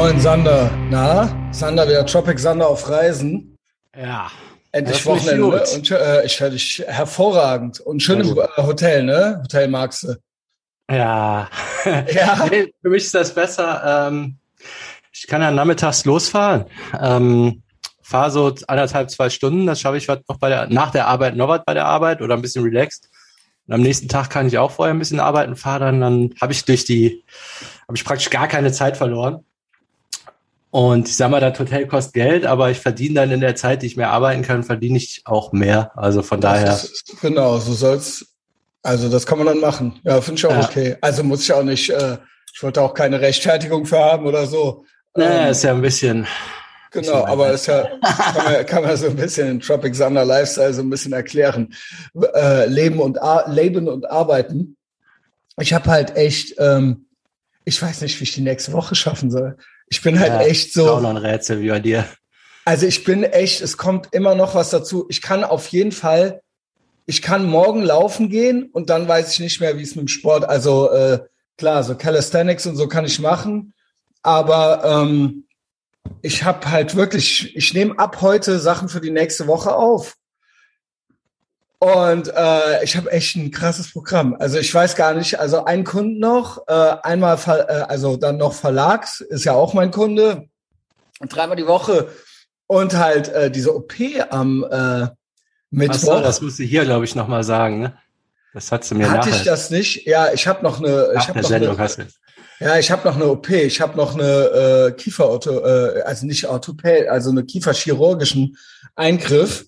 Moin Sander. Na, Sander wieder Tropic Sander auf Reisen. Ja. Endlich Wochenende ne? und äh, ich höre dich hervorragend und schön im äh, Hotel, ne? Hotel magst du. Ja. ja. nee, für mich ist das besser. Ähm, ich kann ja nachmittags losfahren. Ähm, fahre so anderthalb, zwei Stunden. Das schaffe ich noch bei der, nach der Arbeit noch was bei der Arbeit oder ein bisschen relaxed. Und am nächsten Tag kann ich auch vorher ein bisschen arbeiten, fahre dann, dann habe ich durch die, habe ich praktisch gar keine Zeit verloren. Und ich sag mal, das Hotel kostet Geld, aber ich verdiene dann in der Zeit, die ich mehr arbeiten kann, verdiene ich auch mehr. Also von das daher. Ist, genau, so soll's. Also das kann man dann machen. Ja, finde ich auch ja. okay. Also muss ich auch nicht, äh, ich wollte auch keine Rechtfertigung für haben oder so. Naja, ähm, ist ja ein bisschen. Genau, aber ist ja, kann man, kann man so ein bisschen in Tropic Thunder Lifestyle so ein bisschen erklären. Äh, Leben und Leben und Arbeiten. Ich habe halt echt, ähm, ich weiß nicht, wie ich die nächste Woche schaffen soll. Ich bin halt ja, echt so. Auch noch ein Rätsel wie bei dir. Also ich bin echt, es kommt immer noch was dazu. Ich kann auf jeden Fall, ich kann morgen laufen gehen und dann weiß ich nicht mehr, wie es mit dem Sport. Also äh, klar, so Calisthenics und so kann ich machen, aber ähm, ich habe halt wirklich, ich nehme ab heute Sachen für die nächste Woche auf. Und äh, ich habe echt ein krasses Programm. Also ich weiß gar nicht, also ein Kunden noch, äh, einmal, äh, also dann noch Verlags, ist ja auch mein Kunde, dreimal die Woche und halt äh, diese OP am äh, Mittwoch. So, das musst du hier, glaube ich, nochmal sagen, ne? Das hat sie mir Hatte nachher. ich das nicht? Ja, ich habe noch eine. Nach ich hab noch Sendung eine, hast du. Ja, ich habe noch eine OP. Ich habe noch eine äh, Kieferauto, äh, also nicht Orthopäd, also eine kieferchirurgischen Eingriff.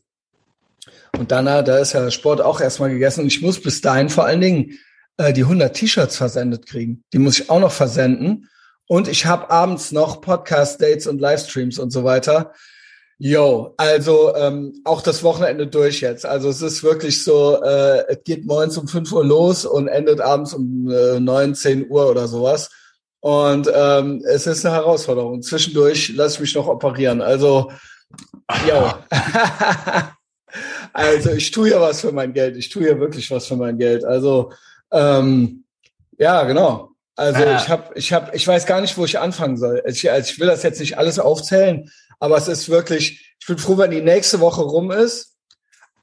Und danach, da ist ja Sport auch erstmal gegessen. Und ich muss bis dahin vor allen Dingen äh, die 100 T-Shirts versendet kriegen. Die muss ich auch noch versenden. Und ich habe abends noch Podcast-Dates und Livestreams und so weiter. Yo, also ähm, auch das Wochenende durch jetzt. Also es ist wirklich so, äh, es geht morgens um 5 Uhr los und endet abends um äh, 9, 10 Uhr oder sowas. Und ähm, es ist eine Herausforderung. Zwischendurch lasse ich mich noch operieren. Also, yo. Also ich tue ja was für mein Geld. Ich tue ja wirklich was für mein Geld. Also ähm, ja, genau. Also ja. ich habe, ich habe, ich weiß gar nicht, wo ich anfangen soll. Ich, also ich will das jetzt nicht alles aufzählen, aber es ist wirklich. Ich bin froh, wenn die nächste Woche rum ist,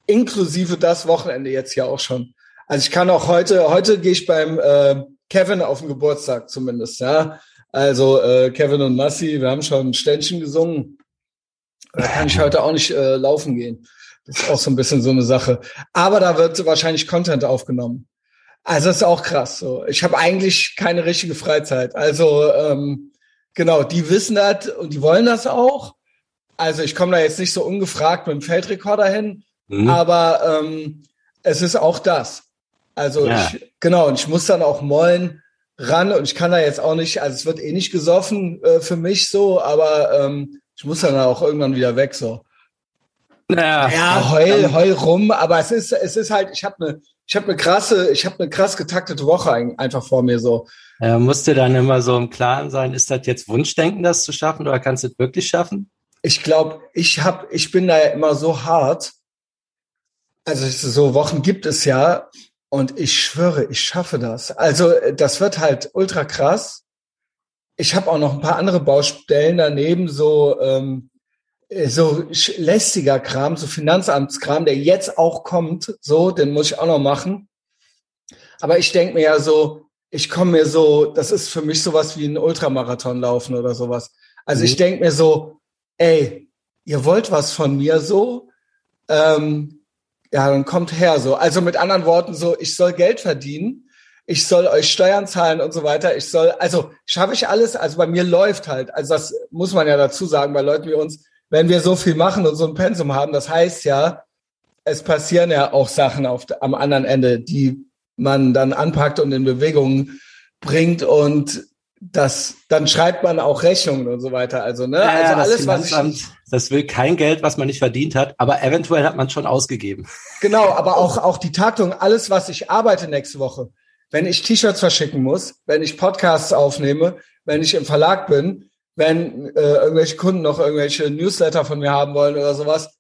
inklusive das Wochenende jetzt ja auch schon. Also ich kann auch heute, heute gehe ich beim äh, Kevin auf den Geburtstag zumindest, ja. Also äh, Kevin und Massi, wir haben schon ein Ständchen gesungen. Da kann ich heute auch nicht äh, laufen gehen. Das ist auch so ein bisschen so eine Sache. Aber da wird wahrscheinlich Content aufgenommen. Also das ist auch krass. So, ich habe eigentlich keine richtige Freizeit. Also ähm, genau, die wissen das und die wollen das auch. Also ich komme da jetzt nicht so ungefragt mit dem Feldrekorder hin, mhm. aber ähm, es ist auch das. Also ja. ich, genau, und ich muss dann auch mollen ran und ich kann da jetzt auch nicht, also es wird eh nicht gesoffen äh, für mich so, aber ähm, ich muss dann auch irgendwann wieder weg so. Ja, ja heul, heul rum, aber es ist, es ist halt, ich habe eine, ich habe eine krasse, ich habe eine krass getaktete Woche einfach vor mir so. Ja, musst du dann immer so im Klaren sein, ist das jetzt Wunschdenken, das zu schaffen, oder kannst du es wirklich schaffen? Ich glaube, ich habe, ich bin da ja immer so hart. Also so Wochen gibt es ja, und ich schwöre, ich schaffe das. Also das wird halt ultra krass. Ich habe auch noch ein paar andere Baustellen daneben, so ähm, äh, so lästiger Kram, so Finanzamtskram, der jetzt auch kommt, so, den muss ich auch noch machen. Aber ich denke mir ja so, ich komme mir so, das ist für mich sowas wie ein Ultramarathon laufen oder sowas. Also mhm. ich denke mir so, ey, ihr wollt was von mir so, ähm, ja, dann kommt her so. Also mit anderen Worten so, ich soll Geld verdienen, ich soll euch Steuern zahlen und so weiter. Ich soll, also schaffe ich alles, also bei mir läuft halt, also das muss man ja dazu sagen, bei Leuten wie uns, wenn wir so viel machen und so ein Pensum haben, das heißt ja, es passieren ja auch Sachen auf, am anderen Ende, die man dann anpackt und in Bewegung bringt und das, dann schreibt man auch Rechnungen und so weiter. Also, ne? Ja, also alles, was ich, das will kein Geld, was man nicht verdient hat, aber eventuell hat man schon ausgegeben. Genau, aber auch, auch die Taktung, alles, was ich arbeite nächste Woche. Wenn ich T-Shirts verschicken muss, wenn ich Podcasts aufnehme, wenn ich im Verlag bin, wenn äh, irgendwelche Kunden noch irgendwelche Newsletter von mir haben wollen oder sowas.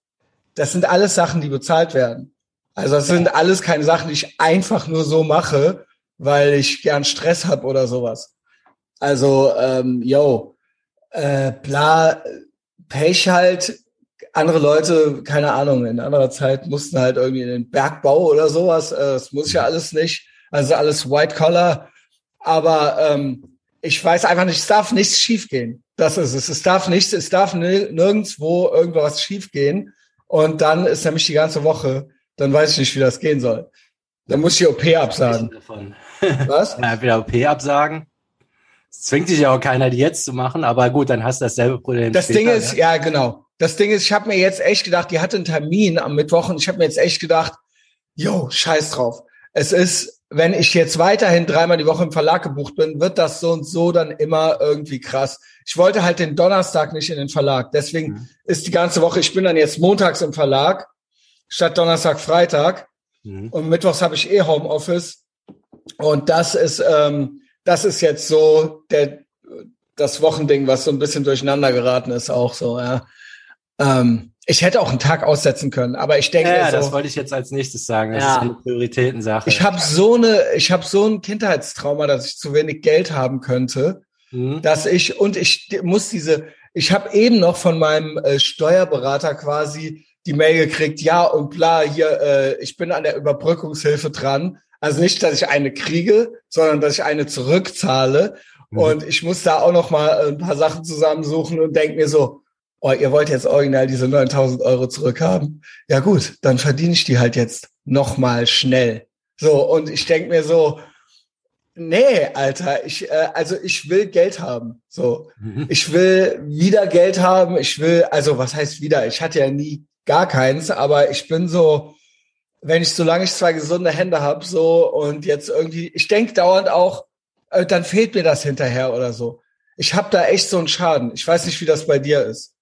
Das sind alles Sachen, die bezahlt werden. Also das sind alles keine Sachen, die ich einfach nur so mache, weil ich gern Stress habe oder sowas. Also, ähm, yo, äh, bla, Pech halt, andere Leute, keine Ahnung, in anderer Zeit mussten halt irgendwie in den Bergbau oder sowas. Äh, das muss ja alles nicht. Also alles White Collar. Aber ähm, ich weiß einfach nicht, es darf nichts schiefgehen. Das ist es. Es darf nichts, es darf nirgendwo irgendwas schiefgehen. Und dann ist nämlich die ganze Woche, dann weiß ich nicht, wie das gehen soll. Dann muss ich die OP absagen. Was? Ja, wieder OP absagen. Es zwingt dich ja auch keiner, die jetzt zu machen, aber gut, dann hast du dasselbe Problem. Das später, Ding ist, ja, ja genau. Das Ding ist, ich habe mir jetzt echt gedacht, die hatte einen Termin am Mittwoch und ich habe mir jetzt echt gedacht, yo, scheiß drauf. Es ist, wenn ich jetzt weiterhin dreimal die Woche im Verlag gebucht bin, wird das so und so dann immer irgendwie krass. Ich wollte halt den Donnerstag nicht in den Verlag. Deswegen mhm. ist die ganze Woche, ich bin dann jetzt montags im Verlag statt Donnerstag, Freitag. Mhm. Und mittwochs habe ich eh Homeoffice. Und das ist, ähm, das ist jetzt so der, das Wochending, was so ein bisschen durcheinander geraten ist, auch so, ja. Ähm, ich hätte auch einen Tag aussetzen können, aber ich denke. Ja, so, das wollte ich jetzt als nächstes sagen. Das ja. ist eine Prioritätensache. Ich habe so eine, ich habe so ein Kindheitstrauma, dass ich zu wenig Geld haben könnte, mhm. dass ich und ich muss diese. Ich habe eben noch von meinem äh, Steuerberater quasi die Mail gekriegt, ja und bla, hier, äh, ich bin an der Überbrückungshilfe dran. Also nicht, dass ich eine kriege, sondern dass ich eine zurückzahle. Mhm. Und ich muss da auch noch mal ein paar Sachen zusammensuchen und denke mir so, oh, ihr wollt jetzt original diese 9000 Euro zurückhaben. Ja gut, dann verdiene ich die halt jetzt noch mal schnell. So, und ich denke mir so, nee, Alter, ich, äh, also ich will Geld haben. So, mhm. ich will wieder Geld haben. Ich will, also was heißt wieder? Ich hatte ja nie gar keins, aber ich bin so, wenn ich, solange ich zwei gesunde Hände habe, so und jetzt irgendwie, ich denke dauernd auch, äh, dann fehlt mir das hinterher oder so. Ich habe da echt so einen Schaden. Ich weiß nicht, wie das bei dir ist.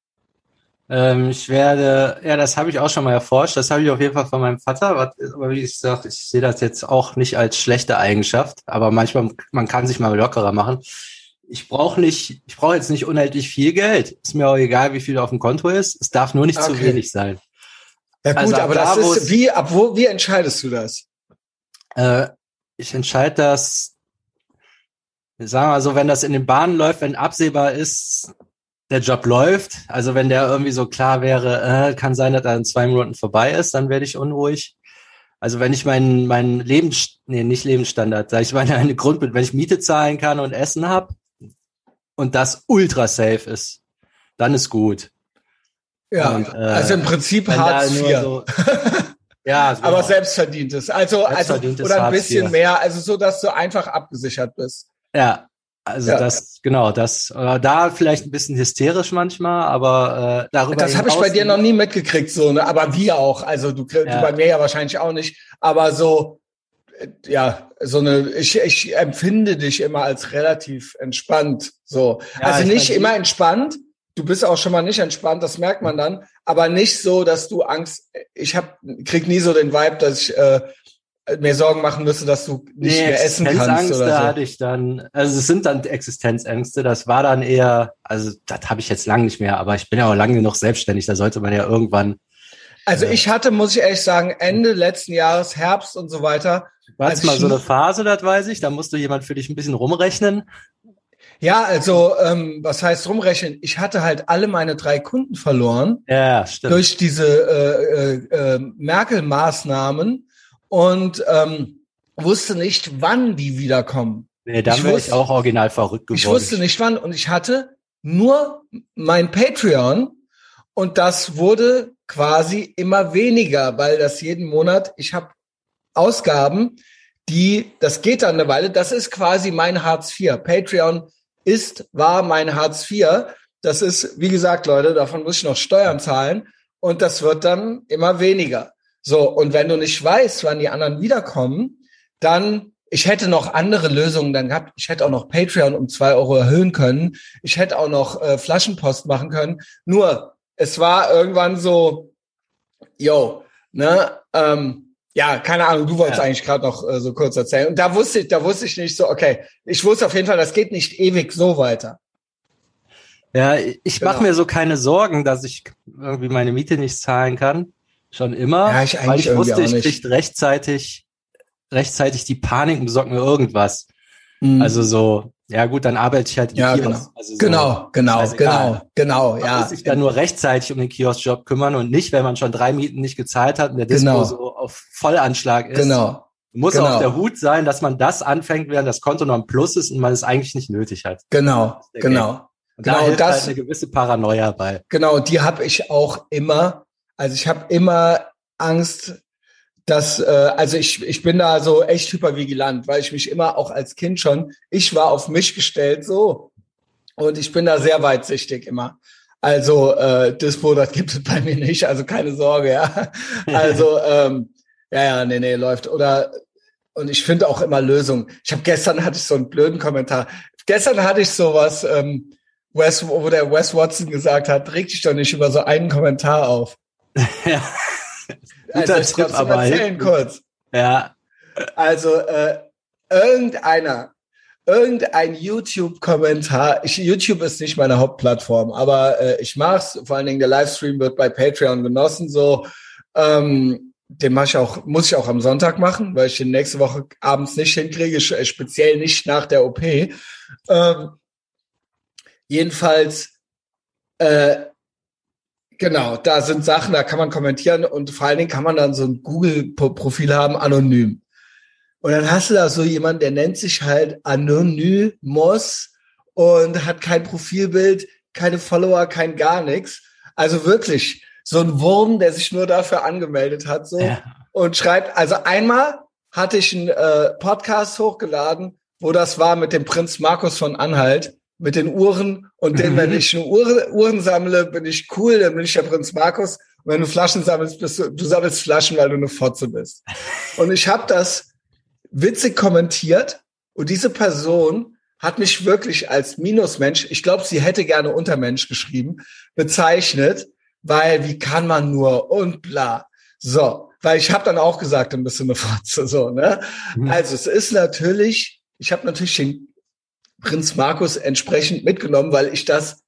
Ähm, ich werde, ja, das habe ich auch schon mal erforscht. Das habe ich auf jeden Fall von meinem Vater. Aber wie ich sage, ich sehe das jetzt auch nicht als schlechte Eigenschaft. Aber manchmal, man kann sich mal lockerer machen. Ich brauche nicht, ich brauche jetzt nicht unendlich viel Geld. Ist mir auch egal, wie viel auf dem Konto ist. Es darf nur nicht okay. zu wenig sein. Ja gut, also aber da, das ist, wie, ab wo, wie entscheidest du das? Äh, ich entscheide das, sagen wir mal so, wenn das in den Bahnen läuft, wenn absehbar ist, der Job läuft, also wenn der irgendwie so klar wäre, äh, kann sein, dass er in zwei Monaten vorbei ist, dann werde ich unruhig. Also wenn ich meinen mein Lebens nee, nicht Lebensstandard, sag ich meine eine Grund, wenn ich Miete zahlen kann und Essen hab und das ultra safe ist, dann ist gut. Ja, und, äh, also im Prinzip Hartz IV. So, ja, genau. aber selbstverdientes. Also, also oder ein bisschen mehr, also so, dass du einfach abgesichert bist. Ja, also ja. das, genau, das, äh, da vielleicht ein bisschen hysterisch manchmal, aber äh, darüber. Das habe ich bei dir noch nie mitgekriegt, so, ne? Aber wie auch. Also du, ja. du bei mir ja wahrscheinlich auch nicht. Aber so, äh, ja, so eine, ich, ich empfinde dich immer als relativ entspannt. So. Ja, also nicht immer entspannt. Du bist auch schon mal nicht entspannt, das merkt man dann, aber nicht so, dass du Angst. Ich hab, krieg nie so den Vibe, dass ich äh, mir Sorgen machen müsste, dass du nicht nee, mehr essen kannst oder so. hatte ich dann, also es sind dann Existenzängste, das war dann eher, also das habe ich jetzt lang nicht mehr, aber ich bin ja auch lange genug selbstständig, da sollte man ja irgendwann. Also äh, ich hatte, muss ich ehrlich sagen, Ende letzten Jahres, Herbst und so weiter. War es mal so eine Phase, das weiß ich, da musste jemand für dich ein bisschen rumrechnen. Ja, also ähm, was heißt rumrechnen? Ich hatte halt alle meine drei Kunden verloren. Ja, stimmt. Durch diese äh, äh, äh Merkel-Maßnahmen und ähm, wusste nicht, wann die wiederkommen. Nee, da bin ich auch original verrückt geworden. Ich wusste nicht wann und ich hatte nur mein Patreon und das wurde quasi immer weniger, weil das jeden Monat, ich habe Ausgaben, die, das geht dann eine Weile, das ist quasi mein Hartz IV. Patreon ist, war mein Hartz IV. Das ist, wie gesagt, Leute, davon muss ich noch Steuern zahlen und das wird dann immer weniger. So, und wenn du nicht weißt, wann die anderen wiederkommen, dann, ich hätte noch andere Lösungen dann gehabt. Ich hätte auch noch Patreon um zwei Euro erhöhen können. Ich hätte auch noch äh, Flaschenpost machen können. Nur, es war irgendwann so, yo, ne, ähm, ja, keine Ahnung, du wolltest ja. eigentlich gerade noch äh, so kurz erzählen. Und da wusste ich, da wusste ich nicht so, okay, ich wusste auf jeden Fall, das geht nicht ewig so weiter. Ja, ich genau. mache mir so keine Sorgen, dass ich irgendwie meine Miete nicht zahlen kann. Schon immer. Ja, ich weil ich wusste, ich kriege rechtzeitig, rechtzeitig die Panik und besorgt mir irgendwas. Mhm. Also so, ja gut, dann arbeite ich halt im ja, Kiosk. Genau, also so, genau, genau, genau, genau, ja. Man muss sich dann nur rechtzeitig um den Kioskjob kümmern und nicht, wenn man schon drei Mieten nicht gezahlt hat und der Dispo genau. so auf Vollanschlag ist. Genau. Muss genau. auf der Hut sein, dass man das anfängt, während das Konto noch ein Plus ist und man es eigentlich nicht nötig hat. Genau, genau. Und genau, da hilft das, halt eine gewisse Paranoia bei. Genau, die habe ich auch immer. Also ich habe immer Angst, dass, äh, also ich, ich bin da so echt hypervigilant, weil ich mich immer auch als Kind schon, ich war auf mich gestellt so. Und ich bin da sehr weitsichtig immer. Also äh, Dispo, das gibt es bei mir nicht, also keine Sorge, ja. Also ähm, ja, ja, nee, nee, läuft. Oder und ich finde auch immer Lösungen. Ich habe gestern hatte ich so einen blöden Kommentar. Gestern hatte ich sowas, ähm, Wes, wo der Wes Watson gesagt hat, reg dich doch nicht über so einen Kommentar auf. ja. Also ich Tipp, aber erzählen kurz. Ja. Also äh, irgendeiner, irgendein YouTube-Kommentar. YouTube ist nicht meine Hauptplattform, aber äh, ich mach's. Vor allen Dingen der Livestream wird bei Patreon genossen. So, ähm, den mache ich auch, muss ich auch am Sonntag machen, weil ich den nächste Woche abends nicht hinkriege, speziell nicht nach der OP. Ähm, jedenfalls äh, Genau, da sind Sachen, da kann man kommentieren und vor allen Dingen kann man dann so ein Google-Profil haben, anonym. Und dann hast du da so jemanden, der nennt sich halt Anonymous und hat kein Profilbild, keine Follower, kein gar nichts. Also wirklich so ein Wurm, der sich nur dafür angemeldet hat, so ja. und schreibt. Also einmal hatte ich einen äh, Podcast hochgeladen, wo das war mit dem Prinz Markus von Anhalt mit den Uhren und den, wenn mhm. ich Uhr, Uhren sammle, bin ich cool, dann bin ich der Prinz Markus. Und wenn du Flaschen sammelst, bist du, du sammelst Flaschen, weil du eine Fotze bist. Und ich habe das witzig kommentiert und diese Person hat mich wirklich als Minusmensch, ich glaube, sie hätte gerne Untermensch geschrieben, bezeichnet, weil wie kann man nur und bla. So, weil ich habe dann auch gesagt, ein bisschen eine Fotze, so, ne? Mhm. Also es ist natürlich, ich habe natürlich den Prinz Markus entsprechend mitgenommen, weil ich das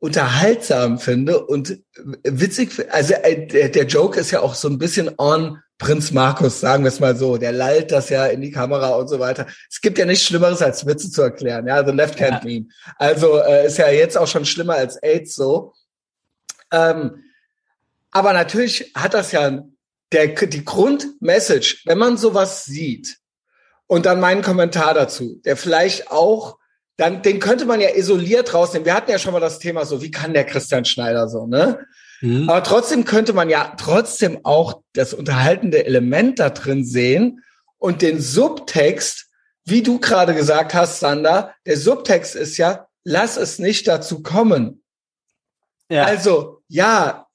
unterhaltsam finde und witzig. Also äh, der, der Joke ist ja auch so ein bisschen on Prinz Markus, sagen wir es mal so. Der lallt das ja in die Kamera und so weiter. Es gibt ja nichts Schlimmeres als Witze zu erklären. Ja, the left hand ja. meme. Also äh, ist ja jetzt auch schon schlimmer als AIDS so. Ähm, aber natürlich hat das ja der, die Grundmessage, wenn man sowas sieht, und dann meinen Kommentar dazu, der vielleicht auch, dann, den könnte man ja isoliert rausnehmen. Wir hatten ja schon mal das Thema so, wie kann der Christian Schneider so, ne? Mhm. Aber trotzdem könnte man ja trotzdem auch das unterhaltende Element da drin sehen und den Subtext, wie du gerade gesagt hast, Sander, der Subtext ist ja, lass es nicht dazu kommen. Ja. Also, ja,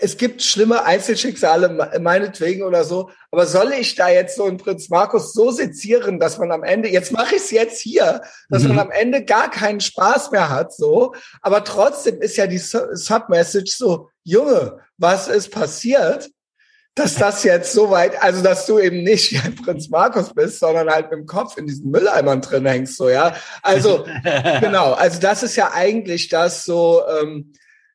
es gibt schlimme Einzelschicksale, meinetwegen oder so, aber soll ich da jetzt so einen Prinz Markus so sezieren, dass man am Ende, jetzt mache ich es jetzt hier, dass mhm. man am Ende gar keinen Spaß mehr hat, so, aber trotzdem ist ja die Submessage so, Junge, was ist passiert? Dass das jetzt so weit, also dass du eben nicht ein Prinz Markus bist, sondern halt mit dem Kopf in diesen Mülleimern drin hängst, so, ja. Also, genau, also das ist ja eigentlich das so, ähm,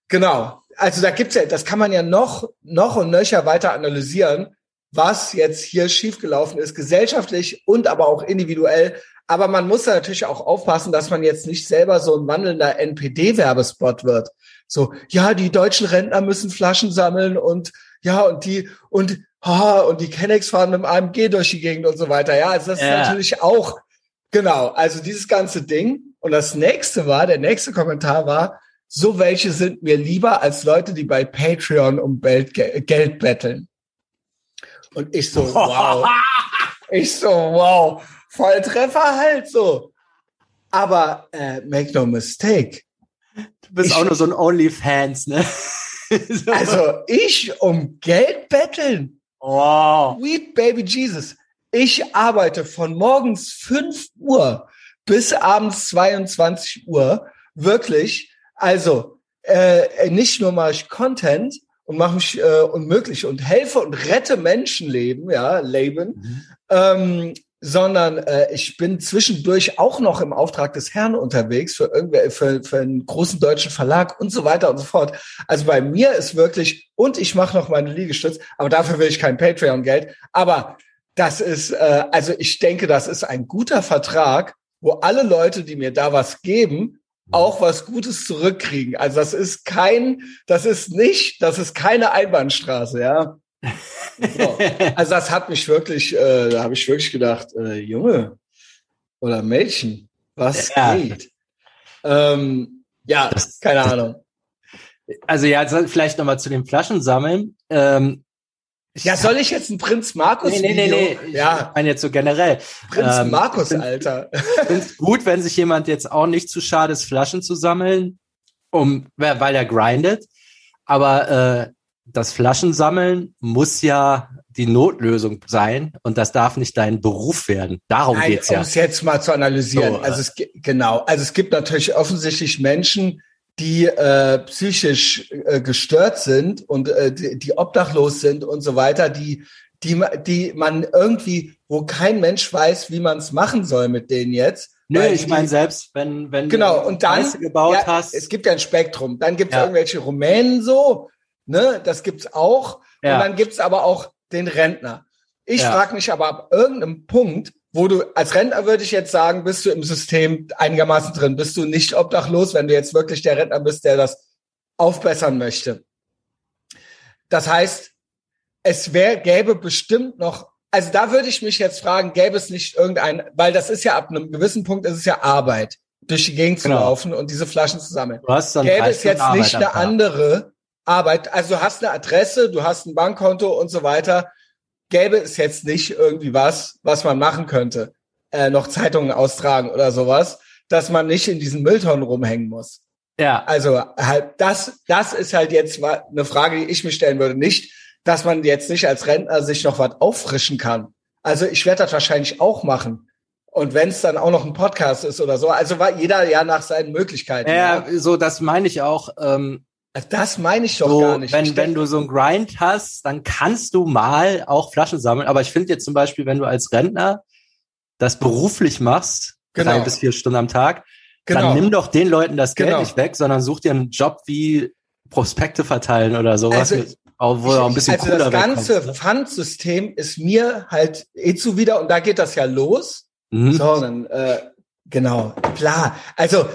genau, also da gibt's ja, das kann man ja noch, noch und nöcher weiter analysieren, was jetzt hier schiefgelaufen ist, gesellschaftlich und aber auch individuell. Aber man muss da natürlich auch aufpassen, dass man jetzt nicht selber so ein wandelnder NPD-Werbespot wird. So, ja, die deutschen Rentner müssen Flaschen sammeln und ja, und die, und, ha, und die Kennex fahren mit dem AMG durch die Gegend und so weiter. Ja, also das ja. ist natürlich auch, genau, also dieses ganze Ding. Und das nächste war, der nächste Kommentar war, so welche sind mir lieber als Leute, die bei Patreon um Geld, Geld betteln. Und ich so, wow. ich so, wow. Volltreffer halt so. Aber äh, make no mistake. Du bist ich, auch nur so ein OnlyFans, ne? so. Also ich um Geld betteln. Wow. Sweet Baby Jesus. Ich arbeite von morgens 5 Uhr bis abends 22 Uhr wirklich also äh, nicht nur mache ich Content und mache mich äh, unmöglich und helfe und rette Menschenleben, ja, Leben, mhm. ähm, sondern äh, ich bin zwischendurch auch noch im Auftrag des Herrn unterwegs für irgendwer, für, für einen großen deutschen Verlag und so weiter und so fort. Also bei mir ist wirklich und ich mache noch meine Liegestütz, aber dafür will ich kein Patreon Geld. Aber das ist, äh, also ich denke, das ist ein guter Vertrag wo alle Leute, die mir da was geben, auch was Gutes zurückkriegen. Also das ist kein, das ist nicht, das ist keine Einbahnstraße, ja. So. Also das hat mich wirklich, äh, da habe ich wirklich gedacht, äh, Junge oder Mädchen, was ja. geht? Ähm, ja, das, keine Ahnung. Also ja, vielleicht nochmal zu den Flaschen sammeln. Ähm, ja, soll ich jetzt ein Prinz Markus nee, nee, nee, nee. Ja. Ich meine jetzt so generell. Prinz ähm, Markus, find, Alter. Ich finde es gut, wenn sich jemand jetzt auch nicht zu schade ist, Flaschen zu sammeln, um, weil er grindet. Aber äh, das Flaschensammeln muss ja die Notlösung sein und das darf nicht dein Beruf werden. Darum Nein, geht's ja. Um es jetzt mal zu analysieren. So, also es genau, also es gibt natürlich offensichtlich Menschen, die äh, psychisch äh, gestört sind und äh, die, die obdachlos sind und so weiter, die die die man irgendwie, wo kein Mensch weiß, wie man es machen soll mit denen jetzt. Nö, ich meine selbst, wenn wenn genau du und dann gebaut ja, hast, es gibt ja ein Spektrum. Dann gibt es ja. irgendwelche Rumänen so, ne, das gibt's auch. Ja. Und dann gibt's aber auch den Rentner. Ich ja. frage mich aber ab irgendeinem Punkt, wo du als Rentner würde ich jetzt sagen, bist du im System einigermaßen drin, bist du nicht obdachlos, wenn du jetzt wirklich der Rentner bist, der das aufbessern möchte. Das heißt, es wäre, gäbe bestimmt noch, also da würde ich mich jetzt fragen, gäbe es nicht irgendein, weil das ist ja ab einem gewissen Punkt, ist es ja Arbeit, durch die Gegend genau. zu laufen und diese Flaschen zu sammeln. Du hast dann gäbe es jetzt Arbeit nicht eine andere Arbeit, also du hast eine Adresse, du hast ein Bankkonto und so weiter, gäbe es jetzt nicht irgendwie was, was man machen könnte, äh, noch Zeitungen austragen oder sowas, dass man nicht in diesen Mülltonnen rumhängen muss. Ja. Also halt das, das ist halt jetzt eine Frage, die ich mir stellen würde. Nicht, dass man jetzt nicht als Rentner sich noch was auffrischen kann. Also ich werde das wahrscheinlich auch machen. Und wenn es dann auch noch ein Podcast ist oder so, also war jeder ja nach seinen Möglichkeiten. Ja, ja. so das meine ich auch. Ähm, das meine ich doch so, gar nicht. Wenn, wenn du so ein Grind hast, dann kannst du mal auch Flaschen sammeln. Aber ich finde jetzt zum Beispiel, wenn du als Rentner das beruflich machst, genau. drei bis vier Stunden am Tag, genau. dann nimm doch den Leuten das Geld genau. nicht weg, sondern such dir einen Job wie Prospekte verteilen oder sowas. Also, mit, wo ich, auch ein bisschen also das ganze ne? Pfandsystem ist mir halt eh zuwider und da geht das ja los. Mhm. So, dann, äh, genau, klar. Also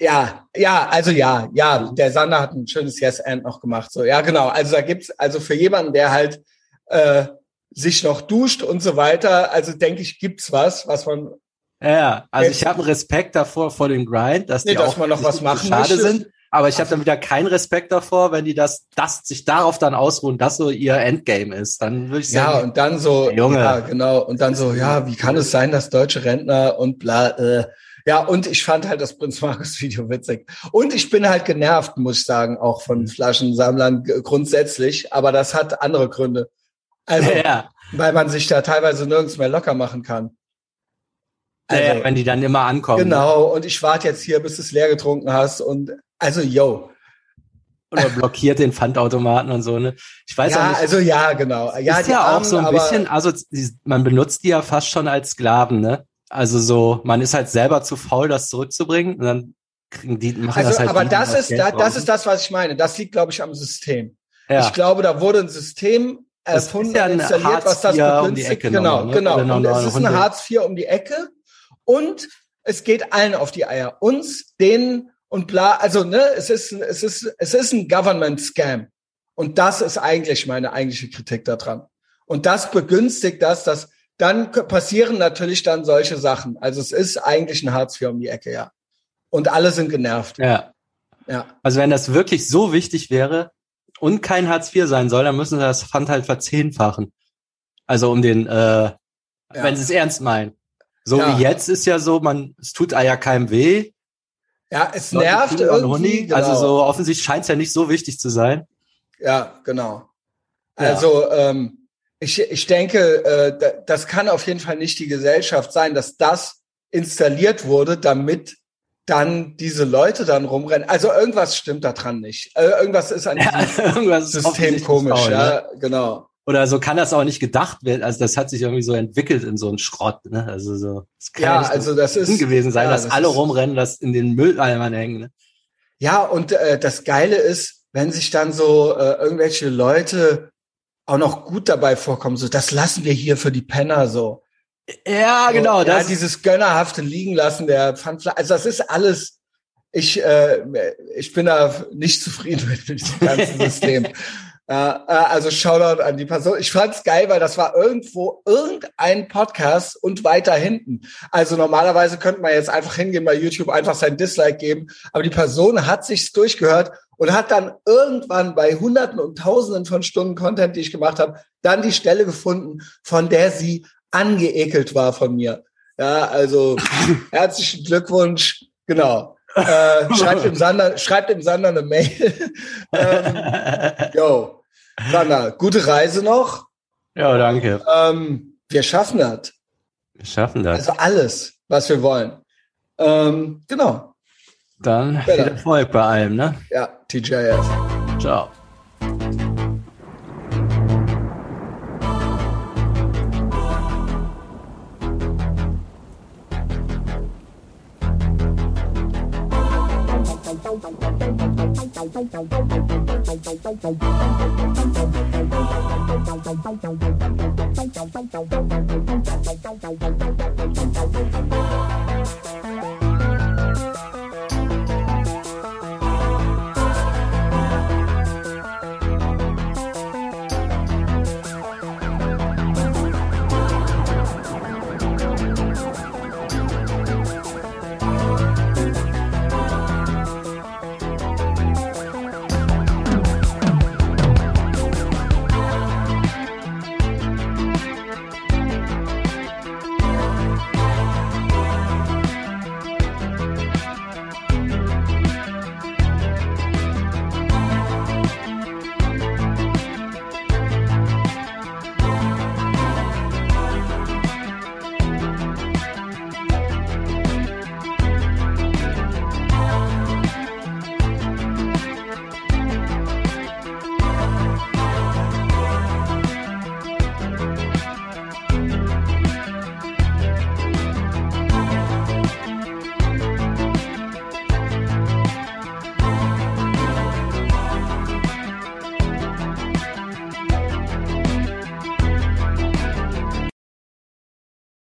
ja, ja, also ja, ja, der Sander hat ein schönes Yes-And noch gemacht. So, ja, genau. Also da gibt's, also für jemanden, der halt äh, sich noch duscht und so weiter, also denke ich, gibt's was, was man. Ja, also ich habe Respekt davor vor dem Grind, dass nee, die dass auch man noch was machen schade möchte. sind. Aber ich habe dann wieder keinen Respekt davor, wenn die das, das sich darauf dann ausruhen, dass so ihr Endgame ist. Dann würde ich sagen. Ja, und dann so, Junge. ja, genau. Und dann so, ja, wie kann es sein, dass deutsche Rentner und bla, äh, ja, und ich fand halt das Prinz Markus Video witzig. Und ich bin halt genervt, muss ich sagen, auch von mhm. Flaschensammlern grundsätzlich. Aber das hat andere Gründe. Also, ja. weil man sich da teilweise nirgends mehr locker machen kann. Also, ja, wenn die dann immer ankommen. Ne? Genau. Und ich warte jetzt hier, bis du es leer getrunken hast. Und also, yo. Oder blockiert den Pfandautomaten und so, ne? Ich weiß ja, auch nicht. also ja, genau. Ja, ist ja auch so ein bisschen, also man benutzt die ja fast schon als Sklaven, ne? Also so, man ist halt selber zu faul, das zurückzubringen und dann kriegen die, machen also, das halt. Aber die, das ist, da, das ist das, was ich meine. Das liegt, glaube ich, am System. Ja. Ich glaube, da wurde ein System erfunden, ja installiert, Hartz was das begünstigt. Um genau, ne? genau. Und es ist ein Hartz IV um die Ecke und es geht allen auf die Eier. Uns, denen und bla, also ne, es ist, es ist, es ist ein Government Scam. Und das ist eigentlich meine eigentliche Kritik daran. Und das begünstigt das, dass dann passieren natürlich dann solche Sachen. Also es ist eigentlich ein Hartz IV um die Ecke, ja. Und alle sind genervt. Ja. Ja. Also wenn das wirklich so wichtig wäre und kein Hartz IV sein soll, dann müssen sie das Pfand halt verzehnfachen. Also um den, äh, ja. wenn sie es ernst meinen. So ja. wie jetzt ist ja so, man, es tut ja keinem weh. Ja, es nervt irgendwie. Genau. Also so offensichtlich scheint es ja nicht so wichtig zu sein. Ja, genau. Also ähm, ich, ich denke, äh, das kann auf jeden Fall nicht die Gesellschaft sein, dass das installiert wurde, damit dann diese Leute dann rumrennen. Also irgendwas stimmt da dran nicht. Äh, irgendwas ist an diesem ja, System komisch, faul, ja, ne? genau. Oder so kann das auch nicht gedacht werden. Also das hat sich irgendwie so entwickelt in so einen Schrott. Ne? Also so, das kann ja, ja also das ist gewesen sein, ja, dass das alle rumrennen, das in den Mülleimern hängen. Ne? Ja, und äh, das Geile ist, wenn sich dann so äh, irgendwelche Leute auch noch gut dabei vorkommen. So, das lassen wir hier für die Penner so. Ja, genau. das ja, dieses gönnerhafte liegen lassen der Pfandflaschen. Also das ist alles. Ich, äh, ich bin da nicht zufrieden mit diesem ganzen System. Äh, also Shoutout an die Person. Ich fand's geil, weil das war irgendwo irgendein Podcast und weiter hinten. Also normalerweise könnte man jetzt einfach hingehen bei YouTube, einfach sein Dislike geben. Aber die Person hat sich's durchgehört und hat dann irgendwann bei Hunderten und Tausenden von Stunden Content, die ich gemacht habe, dann die Stelle gefunden, von der sie angeekelt war von mir. Ja, also herzlichen Glückwunsch. Genau. Äh, schreibt, dem Sander, schreibt dem Sander eine Mail. ähm, yo, Sander, gute Reise noch. Ja, danke. Ähm, wir schaffen das. Wir schaffen das. Also alles, was wir wollen. Ähm, genau. Dann viel Erfolg bei allem, ne? Ja, TJF. Ciao. Thank.